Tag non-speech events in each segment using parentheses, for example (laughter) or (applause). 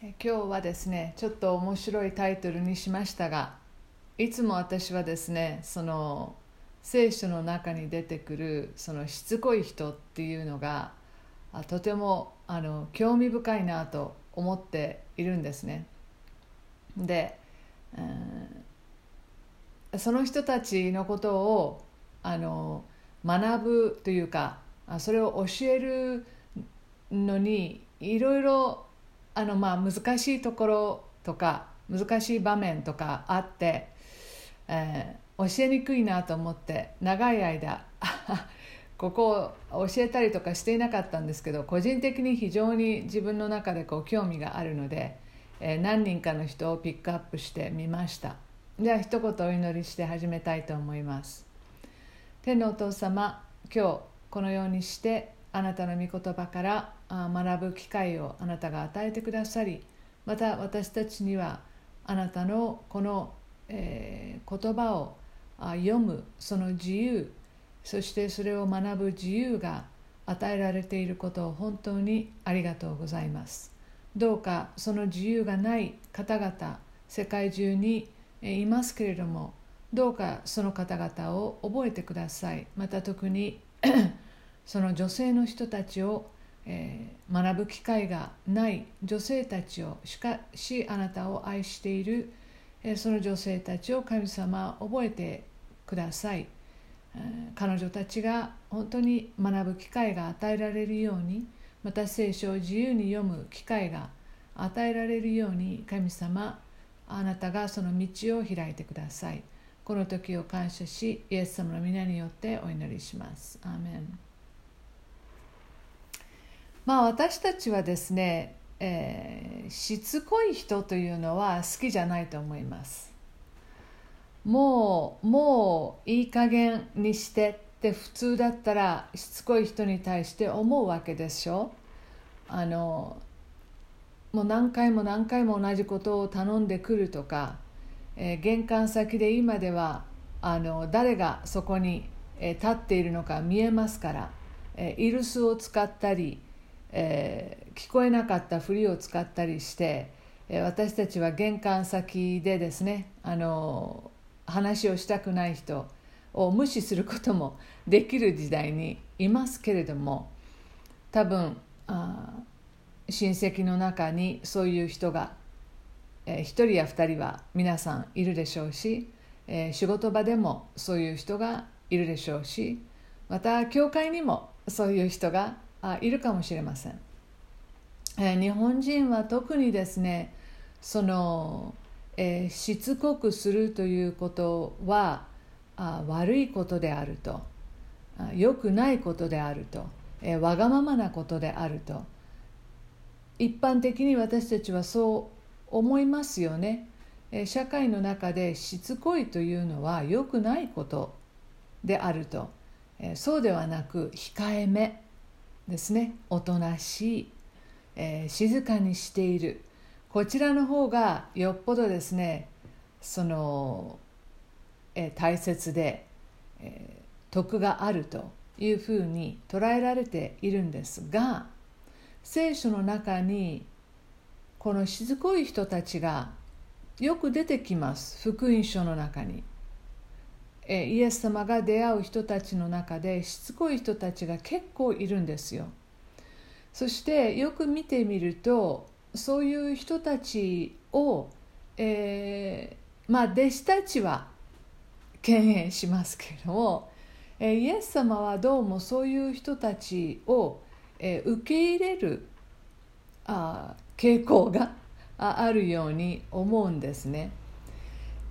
今日はですねちょっと面白いタイトルにしましたがいつも私はですねその聖書の中に出てくるそのしつこい人っていうのがとてもあの興味深いなと思っているんですね。で、その人たちのことをあの学ぶというかそれを教えるのにいろいろあのまあ難しいところとか難しい場面とかあって、えー、教えにくいなと思って長い間 (laughs) ここを教えたりとかしていなかったんですけど個人的に非常に自分の中でこう興味があるので、えー、何人かの人をピックアップしてみました。では一言お祈りして始めたいと思います。天のお父様今日このようにしてあなたの御言葉から学ぶ機会をあなたが与えてくださりまた私たちにはあなたのこの、えー、言葉を読むその自由そしてそれを学ぶ自由が与えられていることを本当にありがとうございます。どうかその自由がない方々世界中にいますけれどもどうかその方々を覚えてください。また特に (clears throat) その女性の人たちを、えー、学ぶ機会がない女性たちをしかしあなたを愛している、えー、その女性たちを神様覚えてください、えー、彼女たちが本当に学ぶ機会が与えられるようにまた聖書を自由に読む機会が与えられるように神様あなたがその道を開いてください。この時を感謝しイエス様の皆によってお祈りします。アーメン。まあ私たちはですね、えー、しつこい人というのは好きじゃないと思います。もうもういい加減にしてって普通だったらしつこい人に対して思うわけでしょ。あのもう何回も何回も同じことを頼んでくるとか、えー、玄関先で今ではあの誰がそこに、えー、立っているのか見えますから、えー、イルスを使ったりえー、聞こえなかったふりを使ったりして、えー、私たちは玄関先でですねあの話をしたくない人を無視することもできる時代にいますけれども多分あ親戚の中にそういう人が、えー、1人や2人は皆さんいるでしょうし、えー、仕事場でもそういう人がいるでしょうしまた教会にもそういう人があいるかもしれません、えー、日本人は特にですねその、えー、しつこくするということはあ悪いことであると。良くないことであると、えー、わがままなことであると。一般的に私たちはそう思いますよね、えー、社会の中でしつこいというのは良くないことであると、えー、そうではなく控えめ。ですね。おとなしい、えー、静かにしている。こちらの方がよっぽどですねその、えー、大切で、えー、徳があるというふうに捉えられているんですが聖書の中にこのしつこい人たちがよく出てきます。福音書の中に。イエス様が出会う人たちの中でしつこい人たちが結構いるんですよそしてよく見てみるとそういう人たちを、えー、まあ弟子たちは敬遠しますけれども、えイエス様はどうもそういう人たちを、え受け入れるあ傾向があるように思うんですね。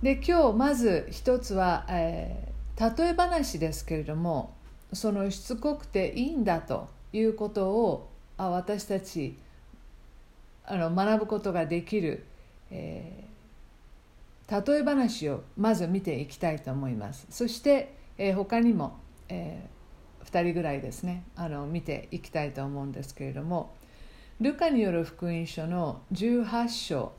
で今日まず一つは、えー、例え話ですけれどもそのしつこくていいんだということをあ私たちあの学ぶことができる、えー、例え話をまず見ていきたいと思います。そして、えー、他にも、えー、2人ぐらいですねあの見ていきたいと思うんですけれどもルカによる福音書の18章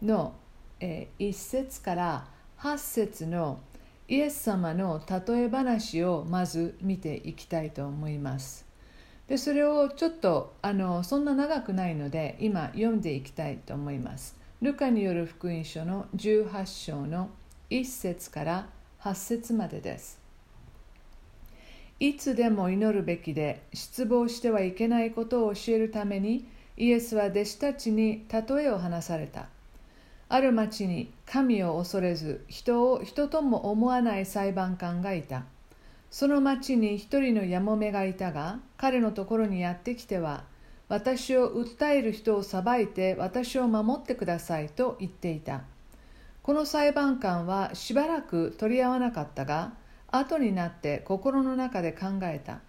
のえ、1節から8節のイエス様の例え話をまず見ていきたいと思います。でそれをちょっとあのそんな長くないので今読んでいきたいと思います。ルカによる福音書の18章の1節から8節までです。いつでも祈るべきで失望してはいけないことを教えるためにイエスは弟子たちに例えを話された。ある町に神を恐れず人を人とも思わない裁判官がいた。その町に一人のやもめがいたが彼のところにやってきては私を訴える人を裁いて私を守ってくださいと言っていた。この裁判官はしばらく取り合わなかったが後になって心の中で考えた。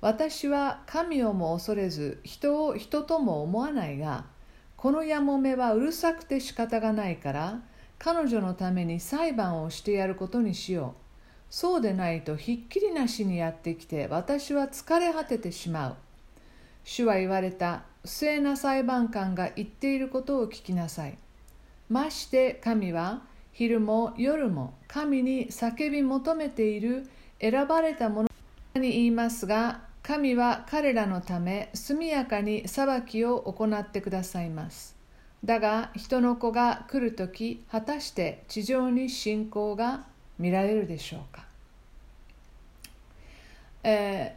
私は神をも恐れず人を人とも思わないがこのやもめはうるさくて仕方がないから彼女のために裁判をしてやることにしよう。そうでないとひっきりなしにやってきて私は疲れ果ててしまう。主は言われた不正な裁判官が言っていることを聞きなさい。まして神は昼も夜も神に叫び求めている選ばれた者に言いますが神は彼らのため速やかに裁きを行ってくださいます。だが人の子が来るとき果たして地上に信仰が見られるでしょうか、え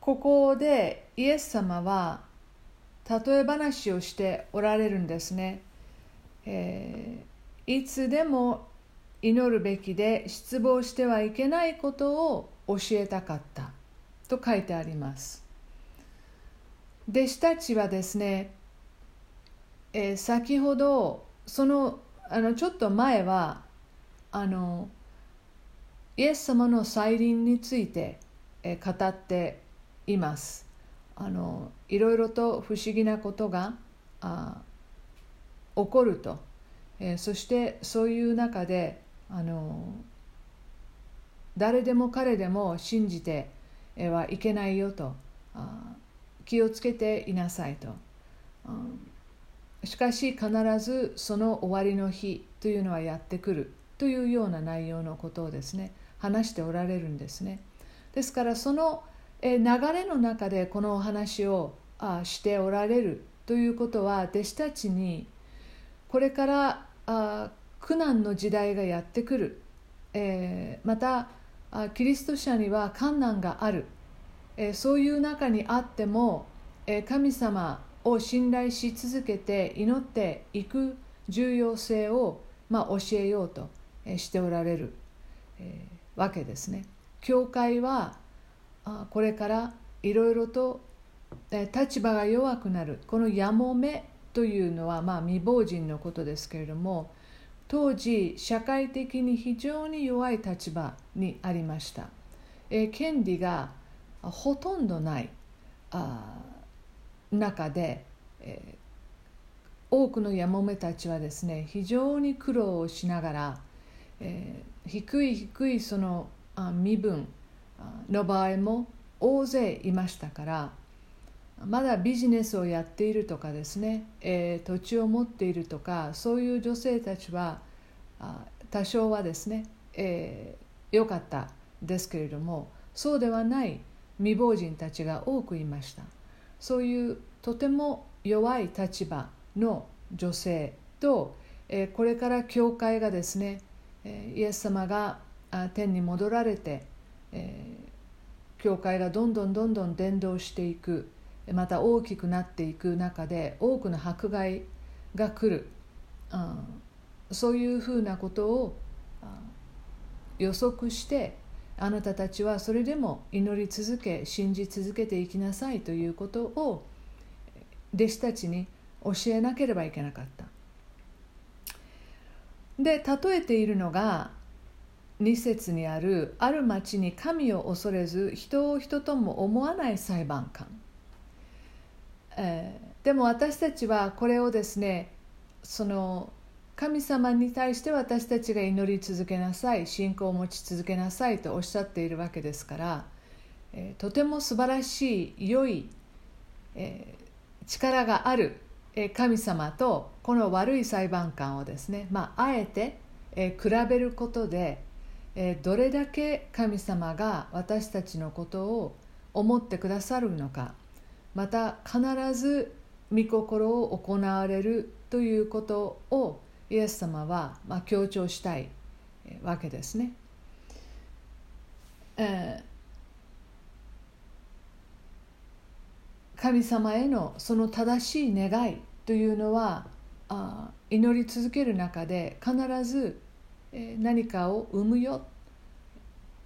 ー、ここでイエス様は例え話をしておられるんですね、えー、いつでも祈るべきで失望してはいけないことを教えたかった。と書いてあります。弟子たちはですね、えー、先ほどそのあのちょっと前はあのイエス様の再臨について、えー、語っています。あのいろいろと不思議なことがあ起こると、えー、そしてそういう中であの誰でも彼でも信じてはいけないよと。気をつけていなさいと。しかし必ずその終わりの日というのはやってくるというような内容のことをですね話しておられるんですね。ですからその流れの中でこのお話をしておられるということは弟子たちにこれから苦難の時代がやってくる、えまたキリスト者には困難がある、えそういう中にあっても、え神様を信頼し続けて祈っていく重要性を、まあ、教えようとしておられる、えわけですね。教会はこれからいろいろと立場が弱くなるこのやもめというのは、まあ、未亡人のことですけれども当時社会的に非常に弱い立場にありました、えー、権利がほとんどないあ中で、えー、多くのやもめたちはですね非常に苦労をしながら、えー、低い低いそのあ身分の場合も大勢いましたからまだビジネスをやっているとかですね、えー、土地を持っているとかそういう女性たちは多少はですね、えー、かったですけれどもそうではない未亡人たちが多くいました。そういうとても弱い立場の女性と、えー、これから教会がですね、え、イエス様が天に戻られて、え、教会がどんどんどんどん伝道していくまた大きくなっていく中で多くの迫害が来る、うん、そういうふうなことを予測してあなたたちはそれでも祈り続け信じ続けていきなさいということを弟子たちに教えなければいけなかった。で例えているのが2節にあるある町に神を恐れず人を人とも思わない裁判官えー、でも私たちはこれをですねその神様に対して私たちが祈り続けなさい信仰を持ち続けなさいとおっしゃっているわけですから、えー、とても素晴らしい良い、えー、力がある、え神様とこの悪い裁判官をですね、まあ、あえて、え比べることで、えどれだけ神様が私たちのことを思ってくださるのか。また必ず御心を行われるということをイエス様はま強調したいわけですね。えー、神様へのその正しい願いというのはあ祈り続ける中で必ず、何かを生むよ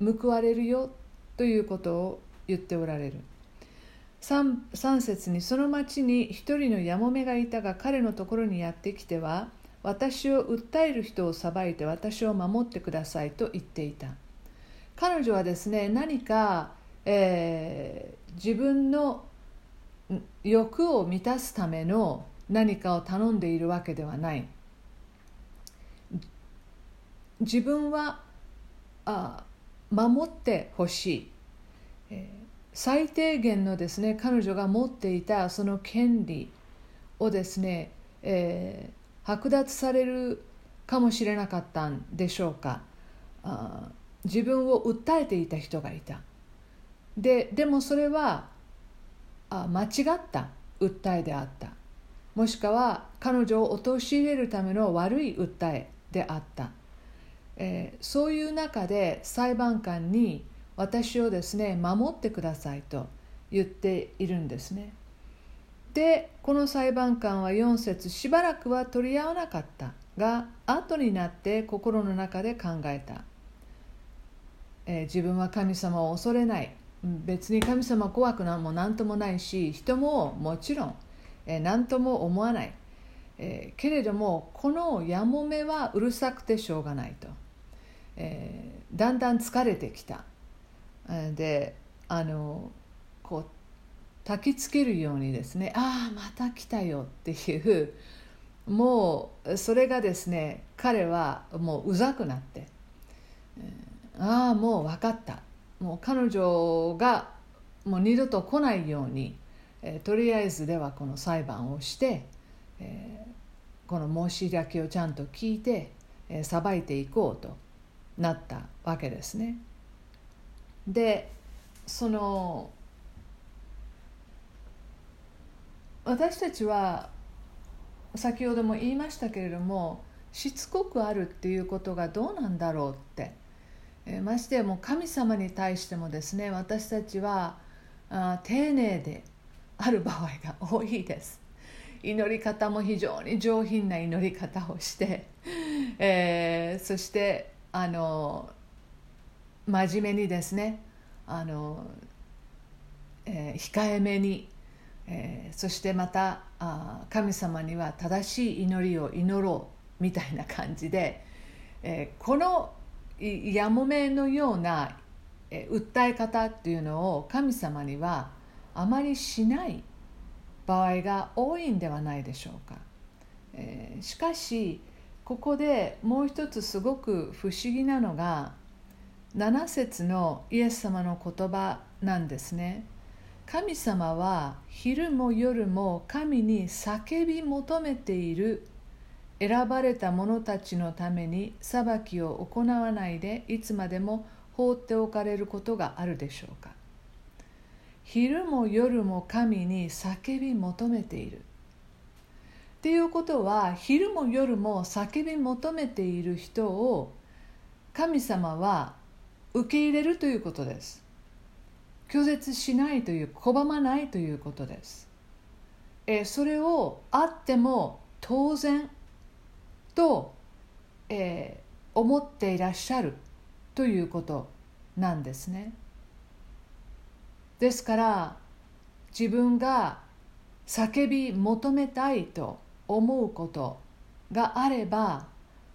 報われるよということを言っておられる 3, 節にその町に一人のやもめがいたが彼のところにやってきては私を訴える人を裁いて私を守ってくださいと言っていた。彼女はですね何か、えー、自分の欲を満たすための何かを頼んでいるわけではない。自分はあ守ってほしい、えー、最低限のですね彼女が持っていたその権利をですね、えー、剥奪されるかもしれなかったんでしょうか。あ自分を訴えていた人がいた。ででもそれはあ間違った訴えであった。もしくは彼女を陥れるための悪い訴えであった、えー、そういう中で裁判官に私をですね守ってくださいと言っているんですね。でこの裁判官は4節しばらくは取り合わなかったが後になって心の中で考えた、えー、自分は神様を恐れない。別に神様怖くなんも何ともないし人ももちろん、えー、何とも思わない、えー、けれどもこのやもめはうるさくてしょうがないと、えー、だんだん疲れてきた。であのこう焚きつけるようにですねああまた来たよっていうもうそれがですね彼はもううざくなって、ああもう分かったもう彼女がもう二度と来ないように、えとりあえずではこの裁判をして、この申し開きをちゃんと聞いて、え、裁いていこうとなったわけですね。でその私たちは先ほども言いましたけれどもしつこくあるっていうことがどうなんだろうって、えましてやもう神様に対してもですね私たちはあ丁寧である場合が多いです。祈り方も非常に上品な祈り方をして、えー、そしてあの真面目にですねあの、えー、控えめに、えー、そしてまたあ神様には正しい祈りを祈ろうみたいな感じで、えー、このやもめのような、えー、訴え方っていうのを神様にはあまりしない場合が多いんではないでしょうか。えー、しかしここでもう一つすごく不思議なのが7節のイエス様の言葉なんですね。神様は昼も夜も神に叫び求めている。選ばれた者たちのために裁きを行わないでいつまでも放っておかれることがあるでしょうか。昼も夜も神に叫び求めている。っていうことは昼も夜も叫び求めている人を神様は受け入れるということです。拒絶しないという拒まないということです。えそれをあっても当然と、えー、思っていらっしゃるということなんですね。ですから自分が叫び求めたいと思うことがあれば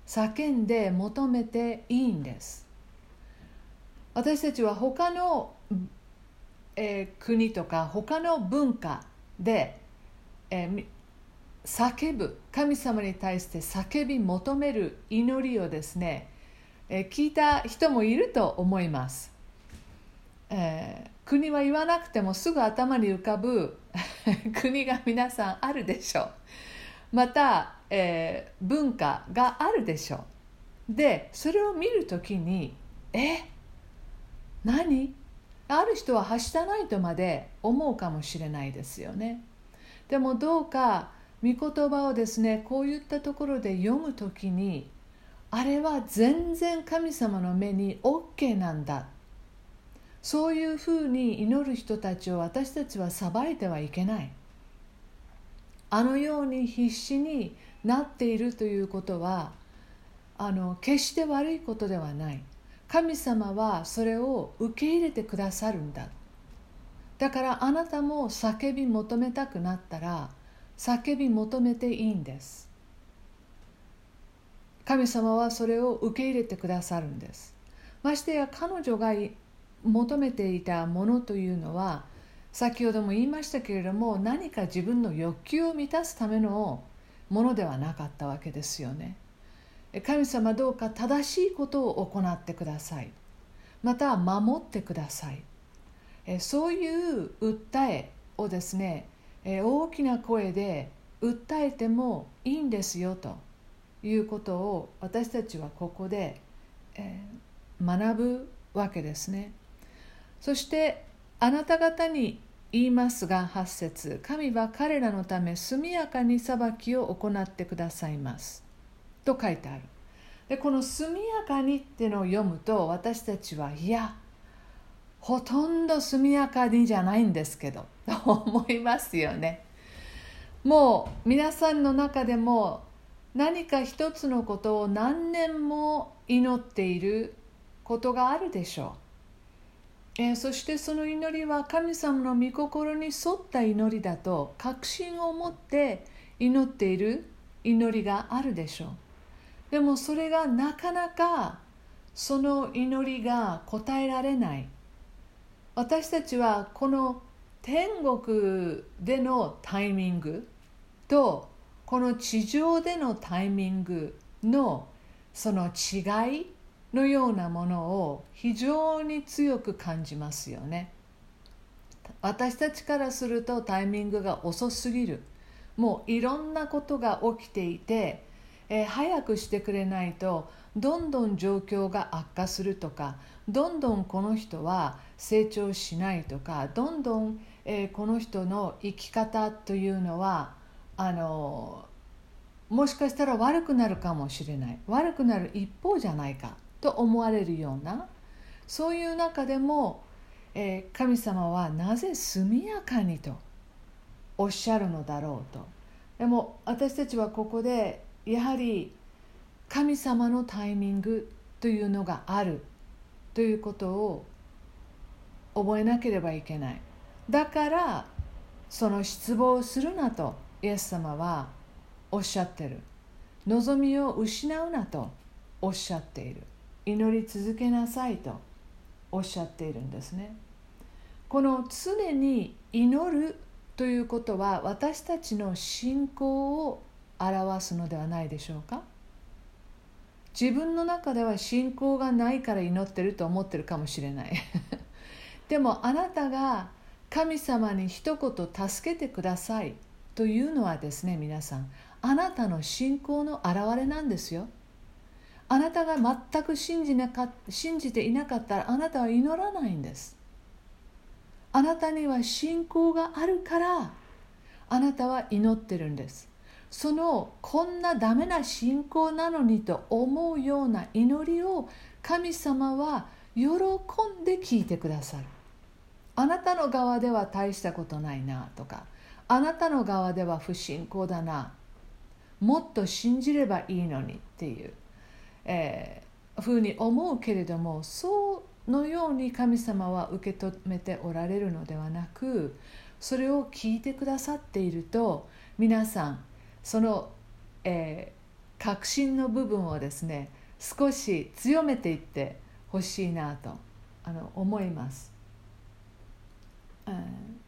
叫んで求めていいんです。私たちは他の、えー、国とか他の文化で、えー、叫ぶ。神様に対して叫び求める祈りをですね、えー、聞いた人もいると思います、えー、国は言わなくてもすぐ頭に浮かぶ (laughs) 国が皆さんあるでしょう。また、えー、文化があるでしょう。でそれを見るときにえっ何？ある人ははしたないとまで思うかもしれないですよね。でもどうか御言葉をですねこういったところで読む時にあれは全然神様の目に OK なんだ。そういうふうに祈る人たちを私たちは裁いてはいけない。あのように必死になっているということはあの決して悪いことではない。神様はそれを受け入れてくださるんだ。だからあなたも叫び求めたくなったら叫び求めていいんです。神様はそれを受け入れてくださるんです。ましてや彼女が求めていたものというのは先ほども言いましたけれども何か自分の欲求を満たすためのものではなかったわけですよね。神様どうか正しいことを行ってください。また守ってください。そういう訴えをですね大きな声で訴えてもいいんですよということを私たちはここで学ぶわけですね。そしてあなた方に言いますが8節神は彼らのため速やかに裁きを行ってくださいます。と書いてある。でこの「速やかに」っていうのを読むと私たちはいやほとんど速やかにじゃないんですけどと思いますよね。もう皆さんの中でも何か一つのことを何年も祈っていることがあるでしょう、えー、そしてその祈りは神様の御心に沿った祈りだと確信を持って祈っている祈りがあるでしょう。でもそれがなかなかその祈りが答えられない。私たちはこの天国でのタイミングとこの地上でのタイミングのその違いのようなものを非常に強く感じますよね。私たちからするとタイミングが遅すぎる。もういろんなことが起きていてえー、早くしてくれないとどんどん状況が悪化するとかどんどんこの人は成長しないとかどんどん、えー、この人の生き方というのはあのもしかしたら悪くなるかもしれない。悪くなる一方じゃないかと思われるようなそういう中でも、えー、神様はなぜ速やかにとおっしゃるのだろうと。でも私たちはここでやはり神様のタイミングというのがあるということを覚えなければいけない。だからその失望するなとイエス様はおっしゃってる。望みを失うなとおっしゃっている。祈り続けなさいと。おっしゃっているんですねこの常に祈るということは私たちの信仰を表すのではないでしょうか？自分の中では信仰がないから祈ってると思ってるかもしれない。(laughs) でもあなたが神様に一言助けてくださいというのはですね皆さんあなたの信仰の表れなんですよ。あなたが全く信じなか信じていなかったらあなたは祈らないんです。あなたには信仰があるからあなたは祈ってるんです。そのこんなダメな信仰なのにと思うような祈りを神様は喜んで聞いてくださる。あなたの側では大したことないなとか。あなたの側では不信仰だな。もっと信じればいいのにっていう、えー、ふうに思うけれどもそのように神様は受け止めておられるのではなくそれを聞いてくださっていると皆さんその、えー、確信の部分をですね少し強めていってほしいなとあの思います、うん、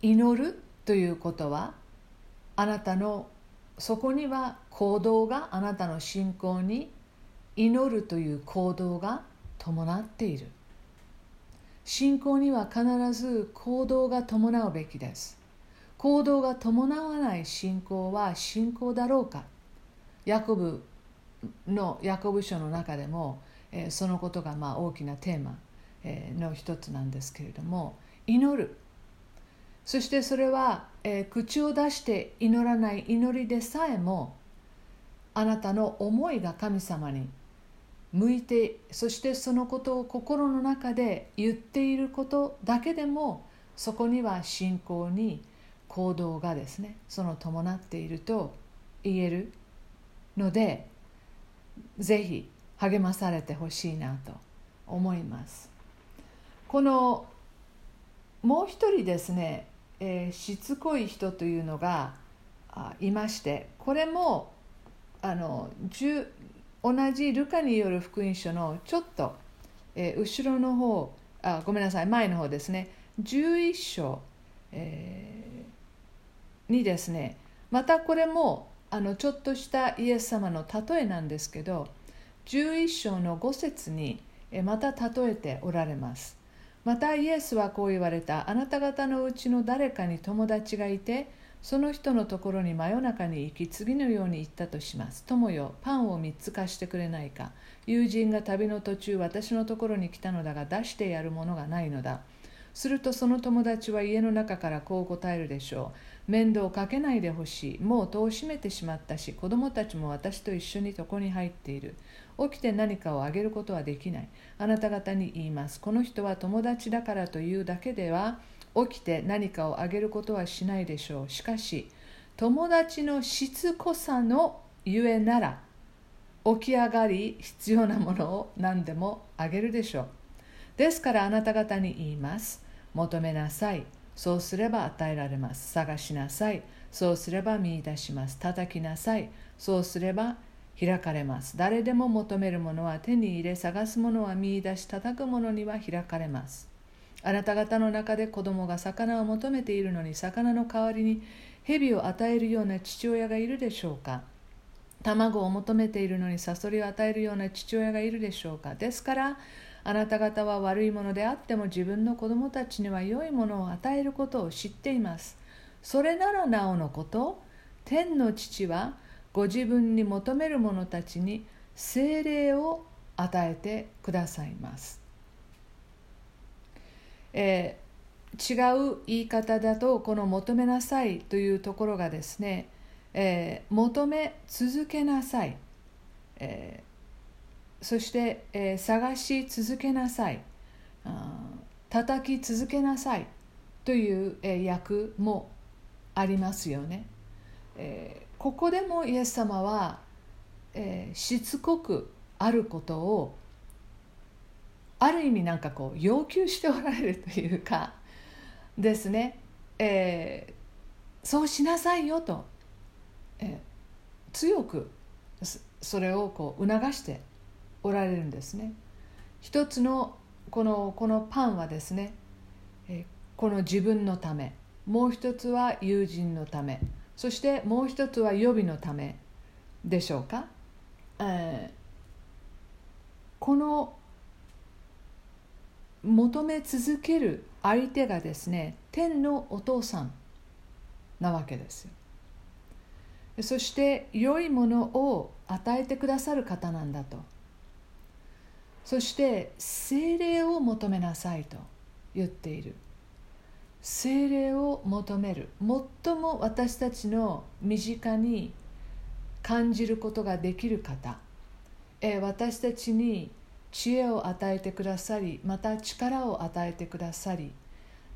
祈るということはあなたのそこには行動があなたの信仰に祈るという行動が伴っている。信仰には必ず行動が伴うべきです。行動が伴わない信仰は信仰だろうか？ヤコブのヤコブ書の中でも、えー、そのことがまあ大きなテーマえの一つなんですけれども祈る。そしてそれは、えー、口を出して祈らない祈りでさえもあなたの思いが神様に向いてそしてそのことを心の中で言っていることだけでもそこには信仰に行動がですねその伴っていると言えるのでぜひ励まされてほしいなと思います。このもう一人ですね、えー、しつこい人というのがいましてこれもあの同じルカによる福音書のちょっと、えー、後ろの方あごめんなさい前の方ですね。11章、えー、にですねまたこれもあのちょっとしたイエス様の例えなんですけど11章の5節にまた例えておられます。またイエスはこう言われた。あなた方のうちの誰かに友達がいてその人のところに真夜中に行き次のように言ったとします。友よパンを3つ貸してくれないか。友人が旅の途中私のところに来たのだが出してやるものがないのだ。するとその友達は家の中からこう答えるでしょう。面倒をかけないでほしい。もう戸を閉めてしまったし子供たちも私と一緒に床に入っている。起きて何かをあげることはできない。あなた方に言います。この人は友達だからというだけでは起きて何かをあげることはしないでしょう。しかし友達のしつこさのゆえなら起き上がり必要なものを何でもあげるでしょう。ですからあなた方に言います。求めなさい。そうすれば与えられます。探しなさい。そうすれば見出します。叩きなさい。そうすれば開かれます。誰でも求めるものは手に入れ、探すものは見出し、叩くものには開かれます。あなた方の中で子供が魚を求めているのに、魚の代わりに蛇を与えるような父親がいるでしょうか卵を求めているのにサソリを与えるような父親がいるでしょうかですから、あなた方は悪いものであっても自分の子供たちには良いものを与えることを知っています。それならなおのこと天の父はご自分に求める者たちに精霊を与えてくださいます、えー、違う言い方だとこの「求めなさい」というところがですね、えー、求め続けなさい、えーそして、えー、探し続けなさい。叩き続けなさい。という、えー、訳もありますよね、えー、ここでもイエス様は、えー、しつこくあることをある意味なんかこう要求しておられるというかですね、えー、そうしなさいよと、えー、強くそれをこう促しておられるんですね。一つのこのこのパンはですねこの自分のためもう一つは友人のためそしてもう一つは予備のためでしょうか、えー、この求め続ける相手がですね天のお父さんなわけですそして良いものを与えてくださる方なんだと。そして精霊を求めなさいと言っている。精霊を求める。最も私たちの身近に感じることができる方。私たちに知恵を与えてくださりまた力を与えてくださり、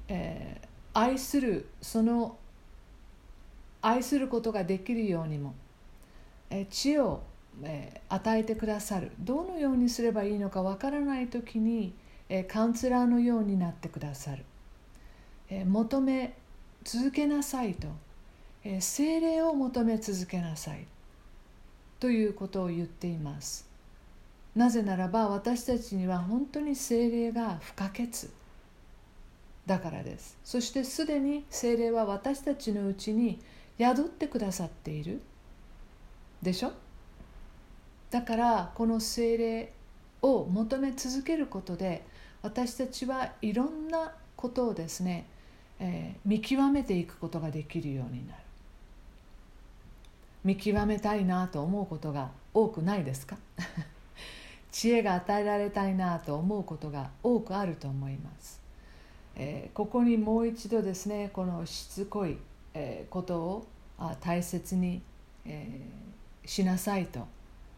えー、愛するその愛することができるようにも、えー、知恵をえー、与えてくださる。どのようにすればいいのかわからない時に、えー、カウンセラーのようになってくださる、えー、求め続けなさいと、え精霊を求め続けなさい。ということを言っています。なぜならば私たちには本当に精霊が不可欠。だからです。そしてすでに精霊は私たちのうちに宿ってくださっている。でしょ？だからこの精霊を求め続けることで私たちはいろんなことをですね、えー、見極めていくことができるようになる。見極めたいなと思うことが多くないですか？(laughs) 知恵が与えられたいなと思うことが多くあると思います、えー、ここにもう一度ですねこのしつこい、えー、ことをあ大切に、えー、しなさいと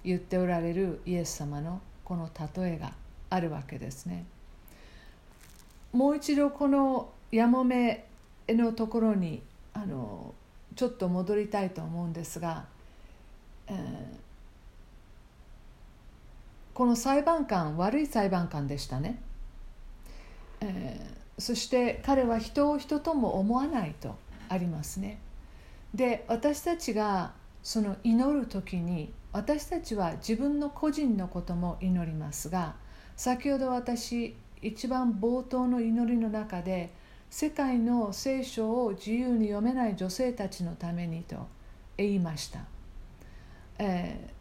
言っておられるイエス様のこの例えがあるわけですね。もう一度このやもめのところにあのちょっと戻りたいと思うんですが、えーこの裁判官悪い裁判官でしたね、えー、そして彼は人を人とも思わないとありますね。で私たちがその祈る時に私たちは自分の個人のことも祈りますが先ほど私一番冒頭の祈りの中で世界の聖書を自由に読めない女性たちのためにと言いました、えー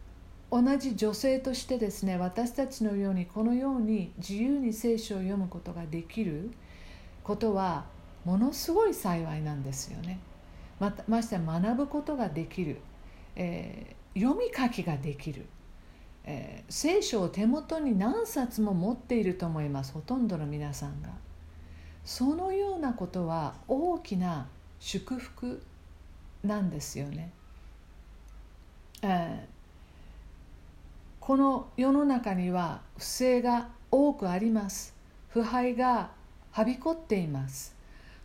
同じ女性としてですね私たちのようにこのように自由に聖書を読むことができることはものすごい幸いなんですよね。まましてや学ぶことができる、えー、読み書きができる、えー、聖書を手元に何冊も持っていると思いますほとんどの皆さんが。そのようなことは大きな祝福なんですよね、えーこの世の中には不正が多くあります。腐敗がはびこっています。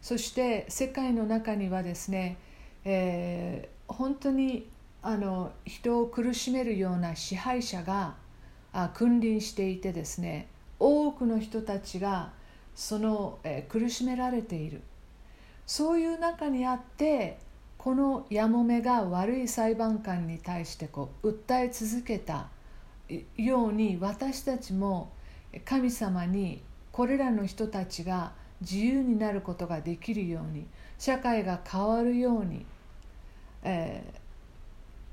そして世界の中にはですね、えー、本当にあの人を苦しめるような支配者があ君臨していてですね多くの人たちがその、え、苦しめられている。そういう中にあってこのやもめが悪い裁判官に対してこう訴え続けたように私たちも神様にこれらの人たちが自由になることができるように社会が変わるように、えー、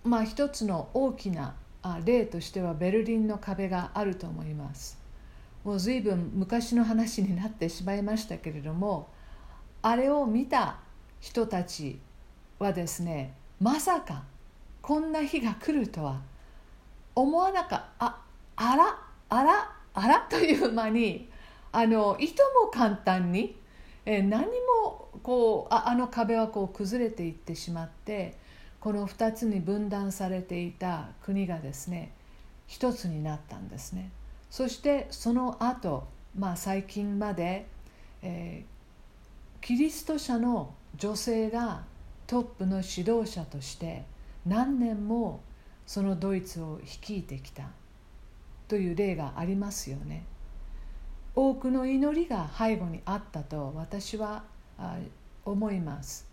まあ一つの大きな例としてはベルリンの壁があると思います。もう随分昔の話になってしまいましたけれどもあれを見た人たちはですねまさかこんな日が来るとは思わなかった。ああらあらあらという間にあのいとも簡単に、え、何もこうああの壁はこう崩れていってしまってこの2つに分断されていた国がですね一つになったんですね。そしてその後、まあ最近まで、えー、キリスト者の女性がトップの指導者として何年もそのドイツを率いてきたという例がありますよね。多くの祈りが背後にあったと私は思います、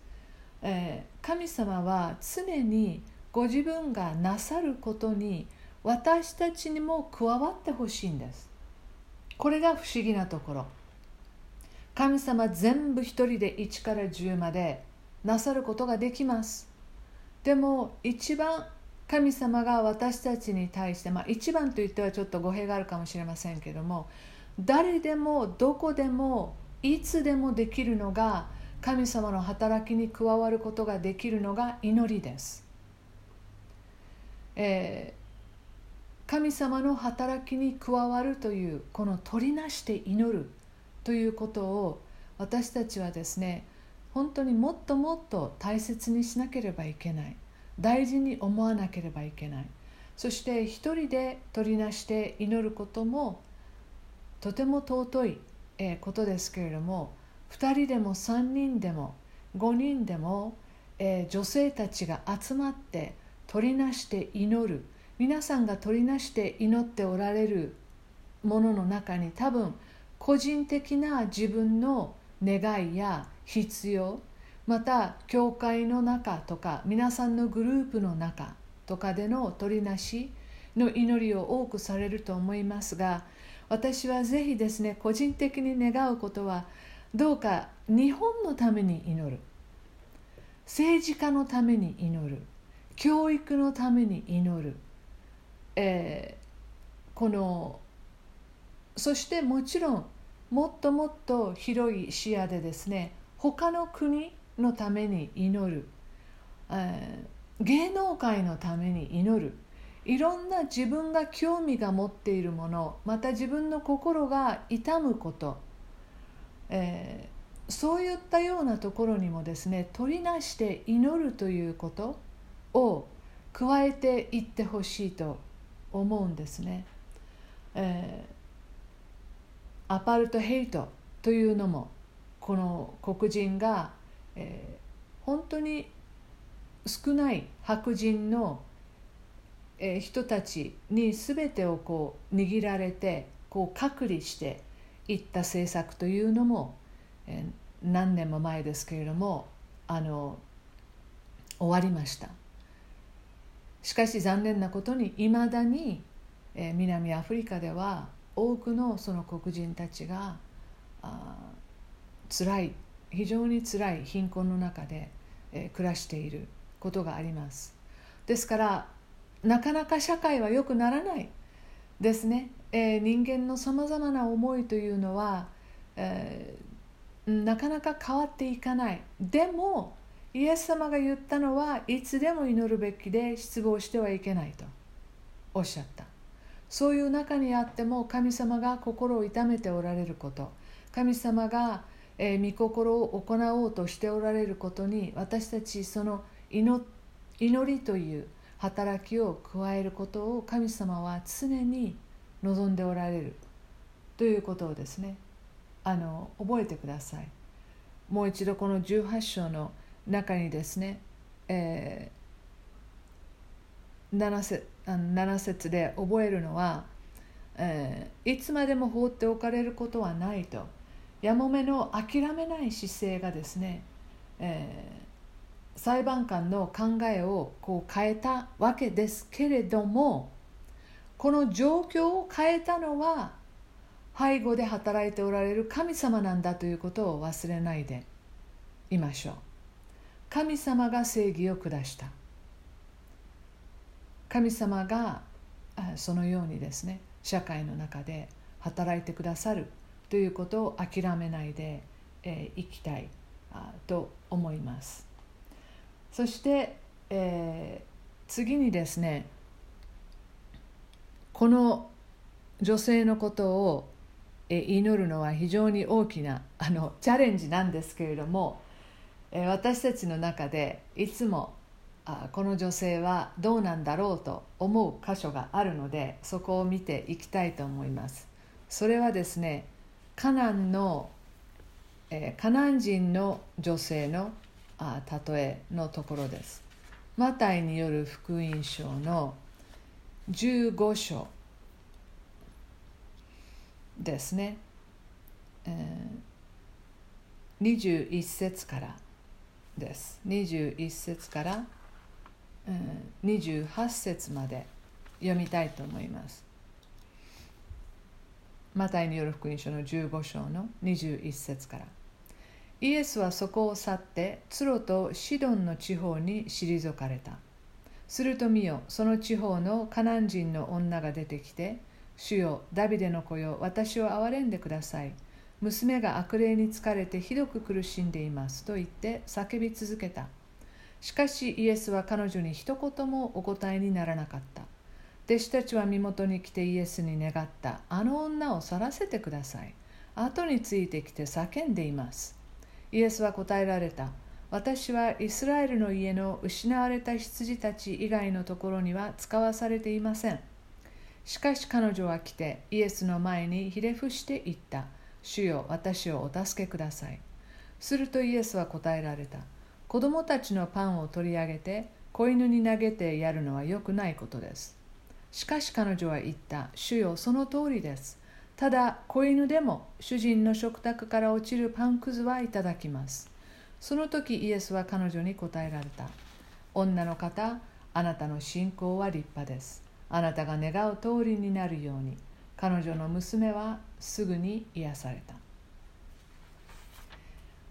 えー、神様は常にご自分がなさることに私たちにも加わってほしいんです。これが不思議なところ。神様全部一人で1から10までなさることができます。でも一番神様が私たちに対して、まあ、一番と言ってはちょっと語弊があるかもしれませんけども誰でもどこでもいつでもできるのが神様の働きに加わることができるのが祈りです、えー、神様の働きに加わるというこの取りなして祈るということを私たちはですね本当にもっともっと大切にしなければいけない。大事に思わなければいけない。そして一人で取りなして祈ることもとても尊いことですけれども2人でも3人でも5人でも女性たちが集まって取りなして祈る。皆さんが取りなして祈っておられるものの中に多分個人的な自分の願いや必要また教会の中とか皆さんのグループの中とかでの取りなしの祈りを多くされると思いますが私はぜひですね個人的に願うことはどうか日本のために祈る。政治家のために祈る。教育のために祈る、えー、このそしてもちろんもっともっと広い視野でですね他の国のために祈る、えー、芸能界のために祈る。いろんな自分が興味が持っているものまた自分の心が痛むこと、えー、そういったようなところにもですね取りなして祈るということを加えていってほしいと思うんですね。えー、アパルトヘイトというのもこの黒人が、えー、本当に少ない白人のえ人たちに全てをこう握られてこう隔離していった政策というのも、え何年も前ですけれどもあの終わりました。しかし残念なことにいまだに、え南アフリカでは多くのその黒人たちがあ辛い非常につらい貧困の中で、え暮らしていることがあります。ですからなかなか社会は良くならないですね、えー、人間のさまざまな思いというのは、えー、なかなか変わっていかない。でもイエス様が言ったのはいつでも祈るべきで失望してはいけないとおっしゃった。そういう中にあっても神様が心を痛めておられること。神様が、えー、御心を行おうとしておられることに私たちその祈りという働きを加えることを神様は常に望んでおられる。ということをですねあの覚えてください。もう一度この18章の中にですね、えー、7, 節あの7節で覚えるのは、えー、いつまでも放っておかれることはないとやもめの諦めない姿勢がですね、えー裁判官の考えをこう変えたわけですけれどもこの状況を変えたのは背後で働いておられる神様なんだということを忘れないでいましょう。神様が正義を下した。神様がそのようにですね社会の中で働いてくださるということを諦めないでい、えー、きたいと思います。そして、えー、次にですねこの女性のことを祈るのは非常に大きなあのチャレンジなんですけれども私たちの中でいつもあこの女性はどうなんだろうと思う箇所があるのでそこを見ていきたいと思いますそれはですねカナンの、え、カナン人の女性のあ例えのところです。マタイによる福音書の15章ですね、えー、21節からです。21節から、えー、28節まで読みたいと思います。マタイによる福音書の15章の21節から。イエスはそこを去ってツロとシドンの地方に退かれた。すると見よその地方のカナン人の女が出てきて主よダビデの子よ私を憐れんでください。娘が悪霊に疲れてひどく苦しんでいますと言って叫び続けた。しかしイエスは彼女に一言もお答えにならなかった。弟子たちは身元に来てイエスに願った。あの女を去らせてください。後についてきて叫んでいます。イエスは答えられた。私はイスラエルの家の失われた羊たち以外のところには使わされていません。しかし彼女は来てイエスの前にひれ伏して言った。主よ、私をお助けください。するとイエスは答えられた。子供たちのパンを取り上げて子犬に投げてやるのは良くないことです。しかし彼女は言った。主よ、その通りです。ただ子犬でも主人の食卓から落ちるパンくずはいただきますその時イエスは彼女に答えられた。女の方あなたの信仰は立派です。あなたが願う通りになるように。彼女の娘はすぐに癒された。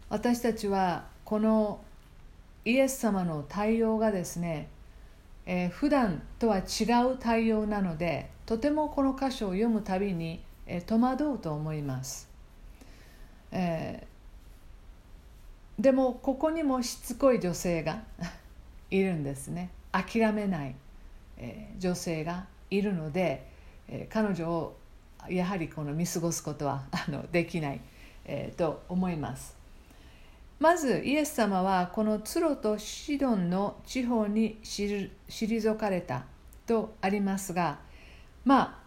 私たちはこのイエス様の対応がですね、えー、普段とは違う対応なのでとてもこの箇所を読むたびにえ戸惑うと思います、え、でもここにもしつこい女性が (laughs) いるんですね諦めない、女性がいるので、彼女をやはりこの見過ごすことは (laughs) あのできない、と思います。まずイエス様はこのツロとシドンの地方に退かれたとありますがま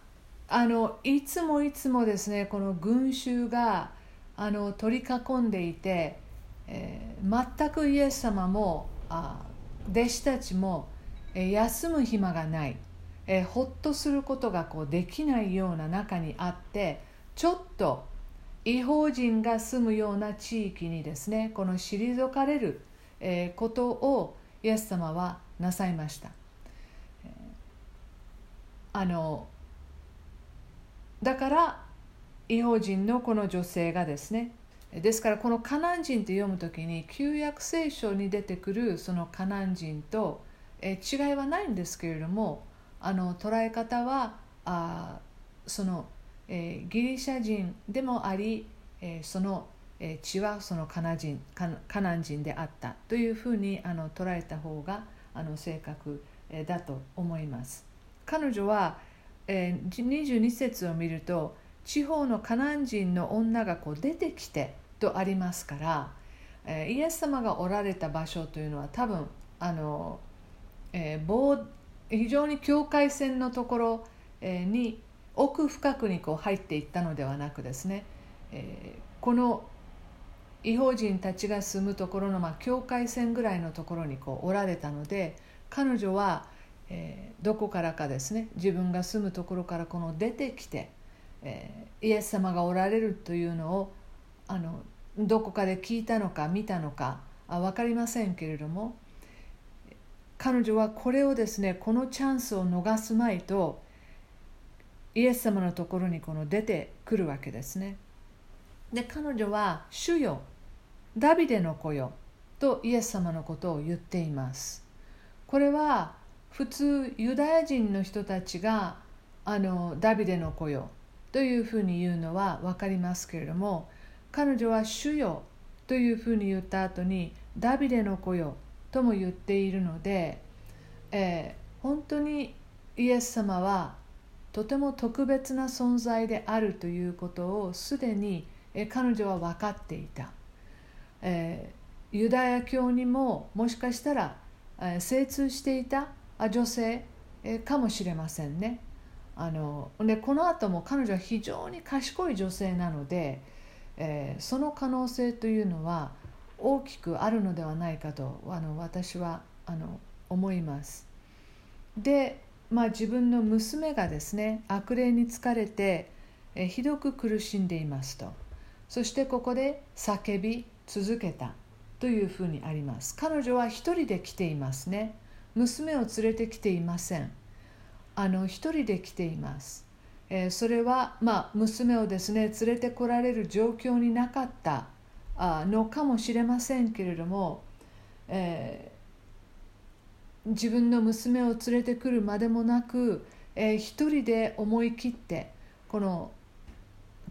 ああのいつもいつもですねこの群衆があの取り囲んでいて、えー、全くイエス様もあ弟子たちも、えー、休む暇がない、えー、ほっとすることがこうできないような中にあってちょっと違法人が住むような地域にですねこの退かれるえことをイエス様はなさいました。あのだから違法人のこの女性がですねですからこのカナン人と読む時に旧約聖書に出てくるそのカナン人と違いはないんですけれどもあの捉え方はあそのえー、ギリシャ人でもあり、えー、その、えー、血はそのカナ人カカナン人であったというふうにあの捉えた方があの正確、えー、だと思います。彼女は、えー、22節を見ると地方のカナン人の女がこう出てきてとありますから、え、イエス様がおられた場所というのは多分あの、えー、非常に境界線のところえに奥深くにこう入っていったのではなくですね、え、この違法人たちが住むところの、まあ、境界線ぐらいのところにこうおられたので彼女は、えー、どこからかですね自分が住むところからこの出てきて、えー、イエス様がおられるというのをあのどこかで聞いたのか見たのかあ分かりませんけれども彼女はこれをですねこのチャンスを逃すまいとイエス様のところにこの出てくるわけですね。で彼女は「主よダビデの子よ」とイエス様のことを言っています。これは普通ユダヤ人の人たちがあのダビデの子よというふうに言うのは分かりますけれども彼女は「主よ」というふうに言った後に「ダビデの子よ」とも言っているので、えー、本当にイエス様はとても特別な存在であるということをすでに彼女は分かっていた、えー、ユダヤ教にももしかしたら、えー、精通していた女性、えー、かもしれませんね。あのでこの後も彼女は非常に賢い女性なので、えー、その可能性というのは大きくあるのではないかとあの私はあの思います。でまあ、自分の娘がですね悪霊に疲れてえひどく苦しんでいますと。そしてここで叫び続けたというふうにあります。彼女は一人で来ていますね。娘を連れてきていません。あの一人で来ています、え、それは、ま、娘をですね連れてこられる状況になかったあのかもしれませんけれども、え自分の娘を連れてくるまでもなく、えー、一人で思い切ってこの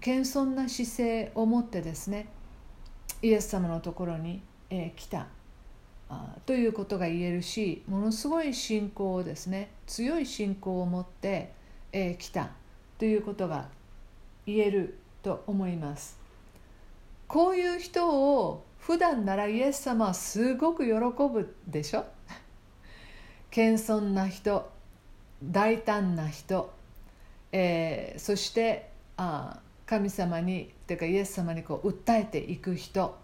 謙遜な姿勢を持ってですねイエス様のところに、え、来た。ということが言えるしものすごい信仰をですね強い信仰を持って、え、来た。ということが言えると思います。こういう人を普段ならイエス様はすごく喜ぶでしょ？(laughs) 謙遜な人大胆な人、えー、そしてあ神様にというかイエス様にこう訴えていく人。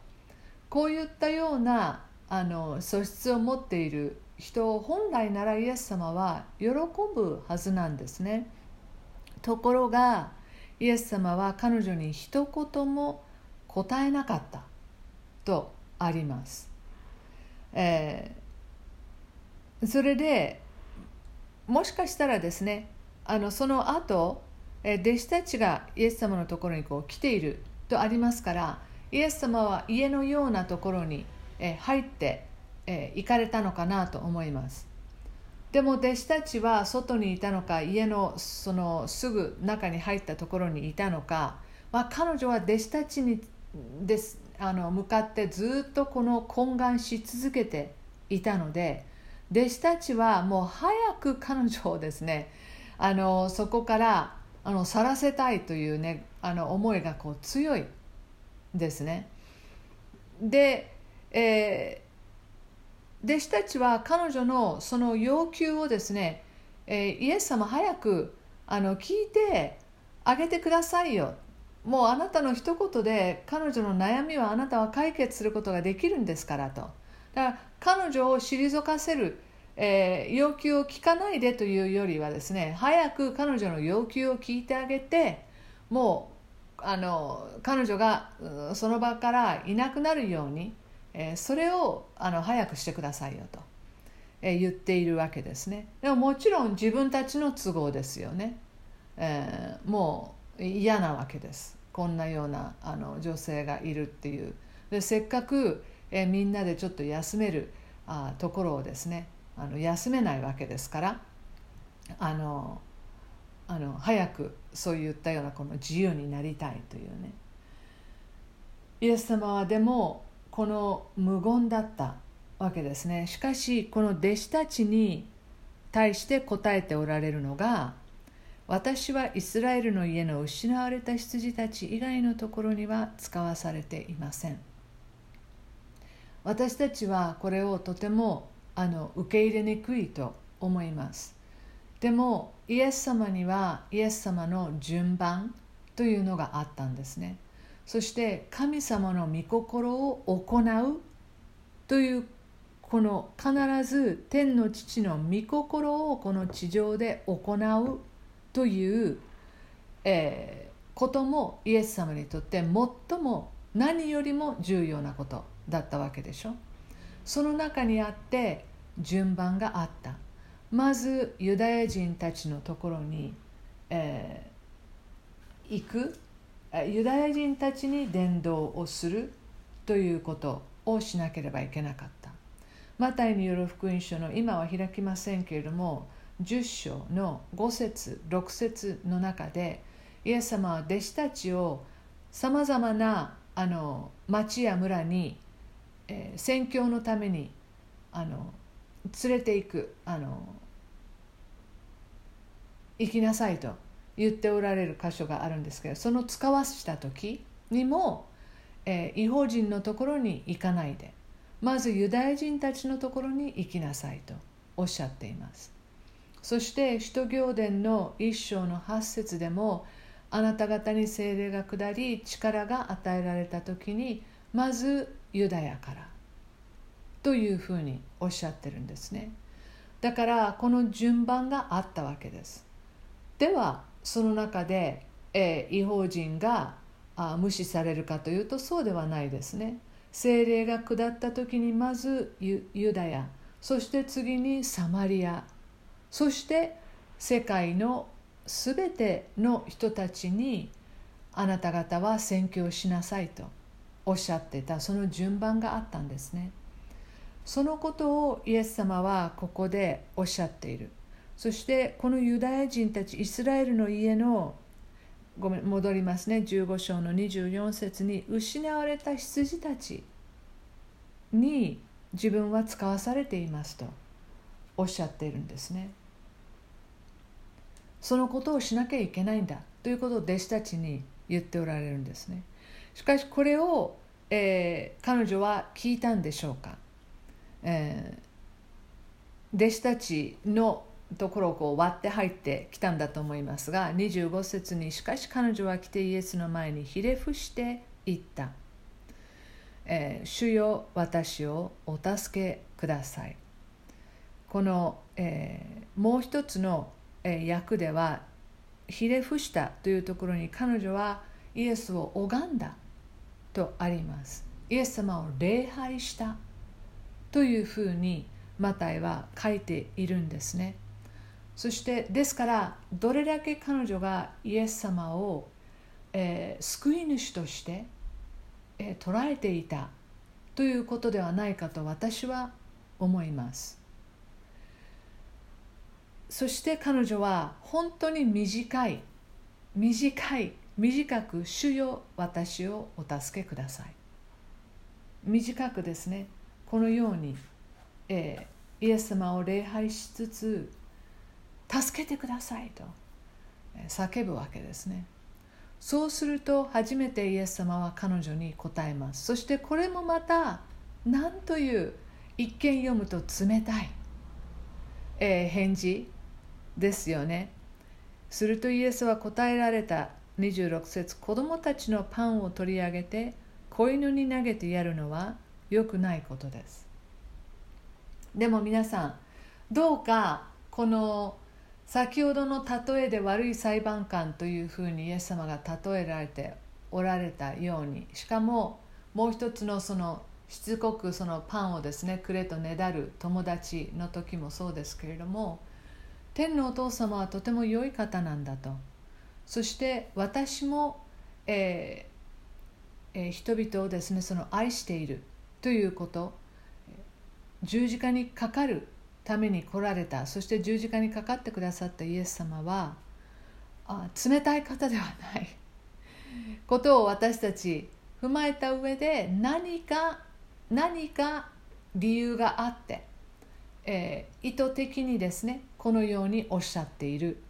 こういったようなあの素質を持っている人を本来ならイエス様は喜ぶはずなんですね。ところがイエス様は彼女に一言も答えなかったとあります、えーそれでもしかしたらですねあのその後弟子たちがイエス様のところにこう来ているとありますからイエス様は家のようなところに入って行かれたのかなと思います。でも弟子たちは外にいたのか家のそのすぐ中に入ったところにいたのか、まあ、彼女は弟子たちにですあの向かってずっとこの懇願し続けていたので弟子たちはもう早く彼女をですねあのそこからあの去らせたいというねあの思いがこう強いですね。で、えー、弟子たちは彼女のその要求をですね、えー、イエス様早くあの聞いてあげてくださいよ。もうあなたの一言で彼女の悩みはあなたは解決することができるんですからと。だから彼女を退かせる、えー、要求を聞かないでというよりはですね早く彼女の要求を聞いてあげてもうあの彼女がその場からいなくなるように、えー、それをあの早くしてくださいよと、えー、言っているわけですね。でももちろん自分たちの都合ですよね、えー、もう嫌なわけです。こんなようなあの女性がいるっていう。でせっかく、えみんなでちょっと休めるあところをですねあの休めないわけですからあのあの早くそういったようなこの自由になりたいというね。イエス様はでもこの無言だったわけですね。しかしこの弟子たちに対して答えておられるのが私はイスラエルの家の失われた羊たち以外のところには使わされていません。私たちはこれをとてもあの受け入れにくいと思います。でもイエス様にはイエス様の順番というのがあったんですね。そして神様の御心を行うというこの必ず天の父の御心をこの地上で行うという、えー、こともイエス様にとって最も何よりも重要なことだったわけでしょ。その中にあって順番があった。まずユダヤ人たちのところに、えー、行く。ユダヤ人たちに伝道をするということをしなければいけなかった。マタイによる福音書の今は開きませんけれども10章の5節6節の中でイエス様は弟子たちをさまざまなあの町や村に、えー、宣教のためにあの連れて行くあの行きなさいと。言っておられる箇所があるんですけどその使わした時にも、えー、違法人のところに行かないでまずユダヤ人たちのところに行きなさいとおっしゃっています。そして使徒行伝の一章の八節でもあなた方に精霊が下り力が与えられた時にまずユダヤからというふうにおっしゃってるんですね。だからこの順番があったわけです。ではその中で、えー、違法人があ無視されるかというとそうではないですね。精霊が下った時にまずユダヤそして次にサマリアそして世界のすべての人たちにあなた方は宣教しなさいとおっしゃってたその順番があったんですね。そのことをイエス様はここでおっしゃっている。そしてこのユダヤ人たちイスラエルの家のごめん戻りますね。15章の24節に失われた羊たちに自分は使わされていますとおっしゃっているんですね。そのことをしなきゃいけないんだということを弟子たちに言っておられるんですね。しかしこれを、えー、彼女は聞いたんでしょうか、えー、弟子たちのところをこう割って入ってきたんだと思いますが25節にしかし彼女は来てイエスの前にひれ伏して言った「えー、主よ私をお助けください」この、えー、もう一つの、えー、役ではひれ伏したというところに彼女はイエスを拝んだとあります。イエス様を礼拝したというふうにマタイは書いているんですね。そしてですからどれだけ彼女がイエス様を、えー、救い主として、えー、捉えていたということではないかと私は思います。そして彼女は本当に短い短い短く「主よ私をお助けください」短くですねこのように、えイエス様を礼拝しつつ助けてくださいと。叫ぶわけですね。そうすると初めてイエス様は彼女に答えます。そしてこれもまた何という一見読むと冷たい、えー、返事ですよね。するとイエスは答えられた26節子供たちのパンを取り上げて子犬に投げてやるのは良くないことです。でも皆さんどうかこの先ほどの例えで悪い裁判官というふうにイエス様が例えられておられたようにしかももう一つのそのしつこくそのパンをですねくれとねだる友達の時もそうですけれども天のお父様はとても良い方なんだと。そして私も、えーえー、人々をですねその愛しているということ十字架にかかるために来られた。そして十字架にかかってくださったイエス様はあ冷たい方ではない。ことを私たち踏まえた上で何か何か理由があって、えー、意図的にですねこのようにおっしゃっている。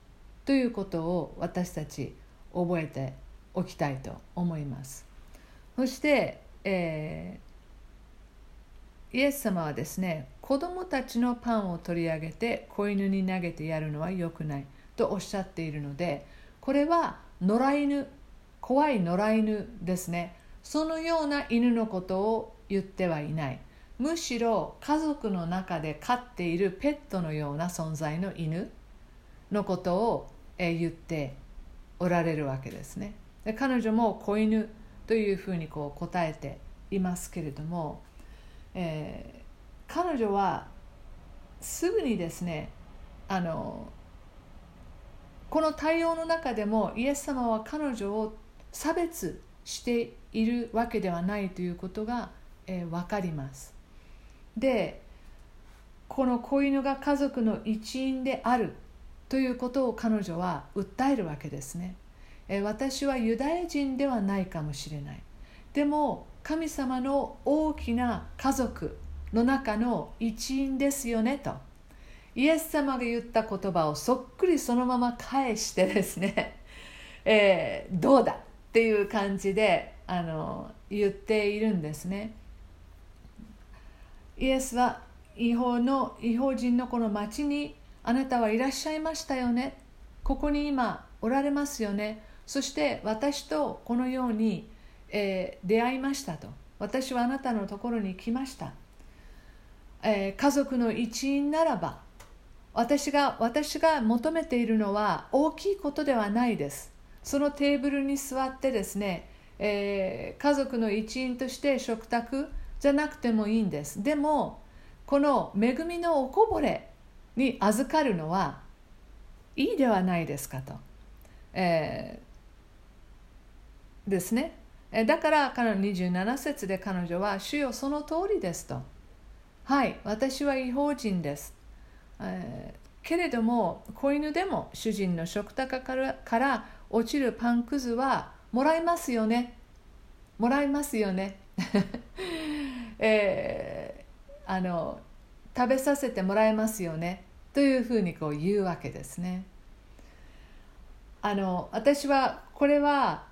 ということを私たち覚えておきたいと思います。そして、え、イエス様はですね子供たちのパンを取り上げて子犬に投げてやるのは良くないとおっしゃっているのでこれは野良犬怖い野良犬ですね。そのような犬のことを言ってはいない。むしろ家族の中で飼っているペットのような存在の犬のことを言っておられるわけですね。で彼女も子犬というふうにこう答えていますけれども、えー、彼女はすぐにですねあのこの対応の中でもイエス様は彼女を差別しているわけではないということが、えー、分かりますでこの子犬が家族の一員であるということを彼女は訴えるわけですねえ。私はユダヤ人ではないかもしれない。でも神様の大きな家族の中の一員ですよねと。イエス様が言った言葉をそっくりそのまま返してですね、(laughs) えー、どうだっていう感じであの言っているんですね。イエスは違法の違法人のこの町にあなたはいらっしゃいましたよねここに今おられますよねそして私とこのように、えー、出会いましたと。私はあなたのところに来ました、えー、家族の一員ならば私が私が求めているのは大きいことではないです。そのテーブルに座ってですね、えー、家族の一員として食卓じゃなくてもいいんです。でもこの恵みのおこぼれに預かるのはいいではないですかと、えー、ですね。だから彼の27節で彼女は「主よその通りです」と「はい私は違法人です」えー、けれども子犬でも主人の食卓からから落ちるパンくずはもらえますよね。もらえますよね。(laughs) えー、あの食べさせてもらえますよね。というふうにこう言うわけですね。あの私はこれは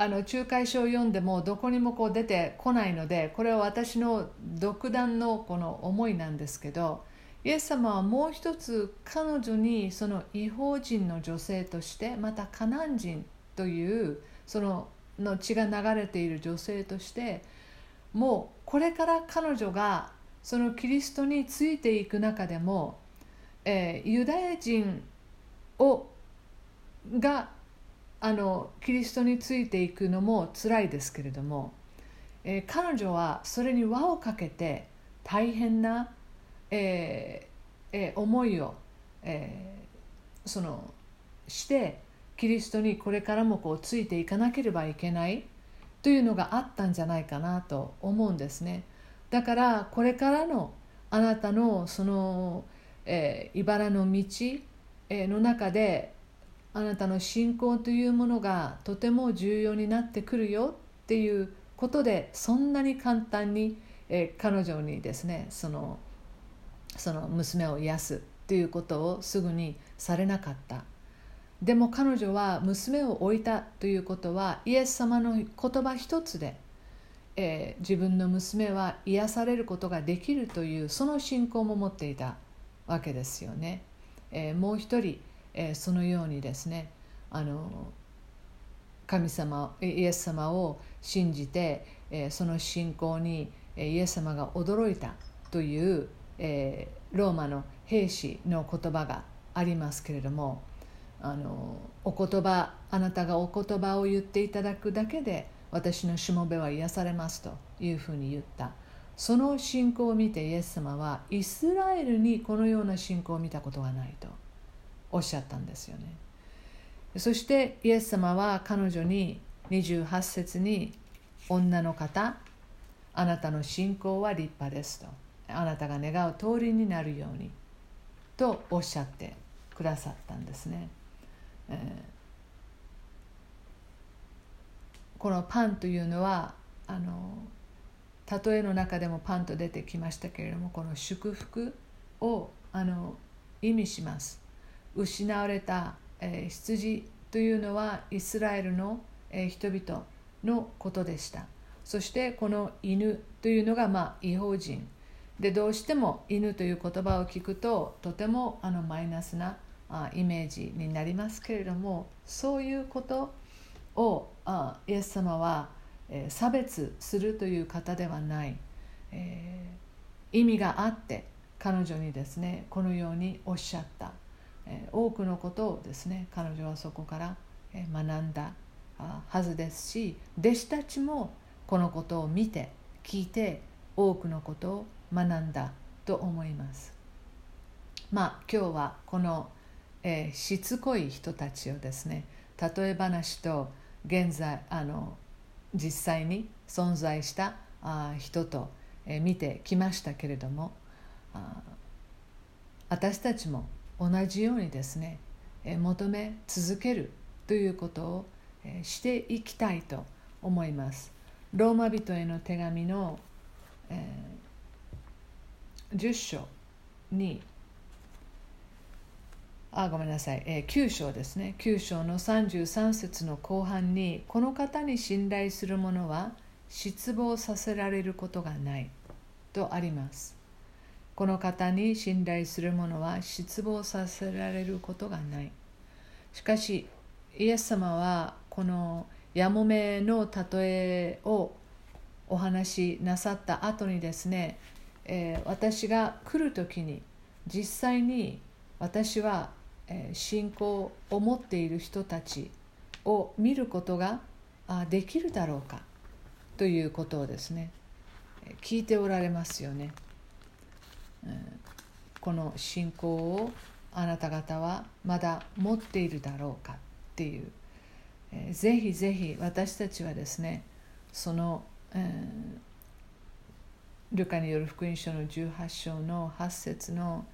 あの仲介書を読んでもどこにもこう出てこないのでこれは私の独断のこの思いなんですけどイエス様はもう一つ彼女にその違法人の女性としてまたカナン人というそのの血が流れている女性としてもうこれから彼女がそのキリストについていく中でもえー、ユダヤ人をがあのキリストについていくのも辛いですけれども、えー、彼女はそれに輪をかけて大変な、えーえー、思いを、えー、そのしてキリストにこれからもこうついていかなければいけないというのがあったんじゃないかなと思うんですね。だからこれからのあなたのそのえー、茨の道、え、の中であなたの信仰というものがとても重要になってくるよっていうことでそんなに簡単に、えー、彼女にですねそのその娘を癒すということをすぐにされなかった。でも彼女は娘を置いたということはイエス様の言葉一つで、えー、自分の娘は癒されることができるというその信仰も持っていたわけですよね、えー、もう一人、えー、そのようにですねあの神様イエス様を信じて、えその信仰にイエス様が驚いたという、えローマの兵士の言葉がありますけれどもあのお言葉あなたがお言葉を言っていただくだけで私のしもべは癒されますというふうに言った。その信仰を見てイエス様はイスラエルにこのような信仰を見たことがないと。おっしゃったんですよね。そしてイエス様は彼女に28節に女の方あなたの信仰は立派ですと。あなたが願う通りになるようにとおっしゃってくださったんですね。えー、このパンというのはあの例えの中でもパンと出てきましたけれどもこの祝福をあの意味します。失われた、え、羊というのはイスラエルの、え、人々のことでした。そしてこの犬というのが、まあ、違法人。でどうしても犬という言葉を聞くととてもあのマイナスなあイメージになりますけれどもそういうことをあイエス様は、え、差別するという方ではない、えー、意味があって彼女にですねこのようにおっしゃった、多くのことをですね彼女はそこから、学んだはずですし弟子たちもこのことを見て聞いて多くのことを学んだと思います。まあ今日はこのえー、しつこい人たちをですね例え話と現在あの実際に存在したあ人と、えー、見てきましたけれども私たちも同じようにですね、求め続けるということを、していきたいと思います。ローマ人への手紙の、えー、10章にあごめんなさい、えー、9章ですね9章の33節の後半にこの方に信頼する者は失望させられることがないとありますこの方に信頼する者は失望させられることがないしかしイエス様はこのやもめの例えをお話しなさった後にですね、えー、私が来る時に実際に私は信仰を持っている人たちを見ることができるだろうかということをですね聞いておられますよね。この信仰をあなた方はまだ持っているだろうかっていうえぜひぜひ私たちはですねその、ルカによる福音書の18章の8節の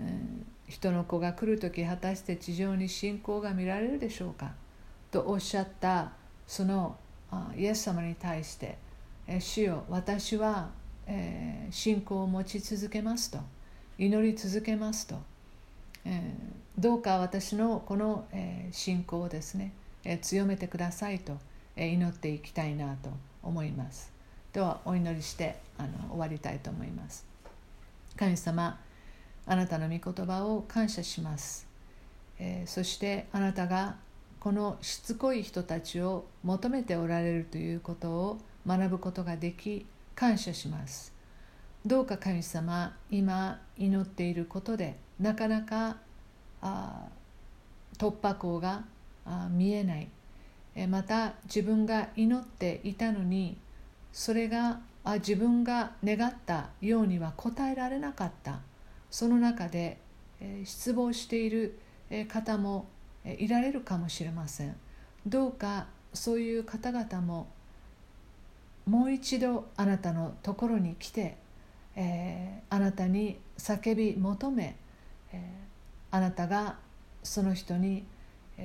「人の子が来る時果たして地上に信仰が見られるでしょうかとおっしゃったそのイエス様に対して「主よ私は、えー、信仰を持ち続けます」と祈り続けますと、えー、どうか私のこの、えー、信仰をですね、えー、強めてくださいと、えー、祈っていきたいなと思います。ではお祈りしてあの終わりたいと思います。神様あなたの御言葉を感謝します、えー、そしてあなたがこのしつこい人たちを求めておられるということを学ぶことができ感謝します。どうか神様今祈っていることでなかなかあ突破口が見えない。また自分が祈っていたのにそれがあ自分が願ったようには答えられなかった。その中で、え失望している方もいられるかもしれません。どうかそういう方々ももう一度あなたのところに来て、えー、あなたに叫び求め、えー、あなたがその人に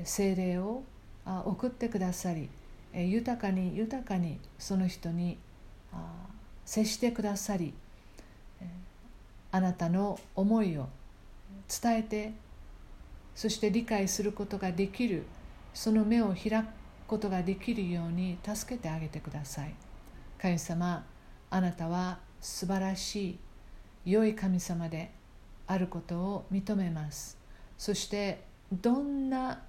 精霊を送ってくださり豊かに豊かにその人に接してくださりあなたの思いを伝えてそして理解することができるその目を開くことができるように助けてあげてください。神様あなたは素晴らしい良い神様であることを認めます。そしてどんな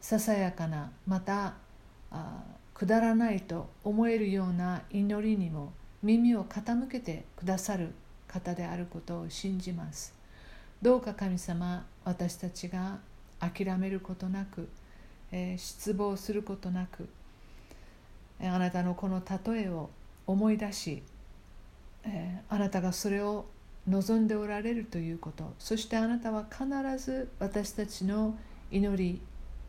ささやかなまたくだらないと思えるような祈りにも耳を傾けてくださる方であることを信じます。どうか神様私たちが諦めることなく、えー、失望することなくあなたのこの例えを思い出し、え、あなたがそれを望んでおられるということ。そしてあなたは必ず私たちの祈り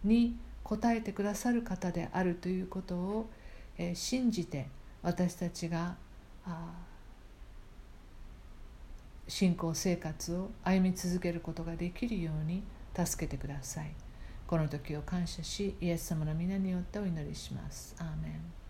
に応えてくださる方であるということを、え、信じて私たちが信仰生活を歩み続けることができるように助けてください。この時を感謝しイエス様の皆によってお祈りします。アーメン。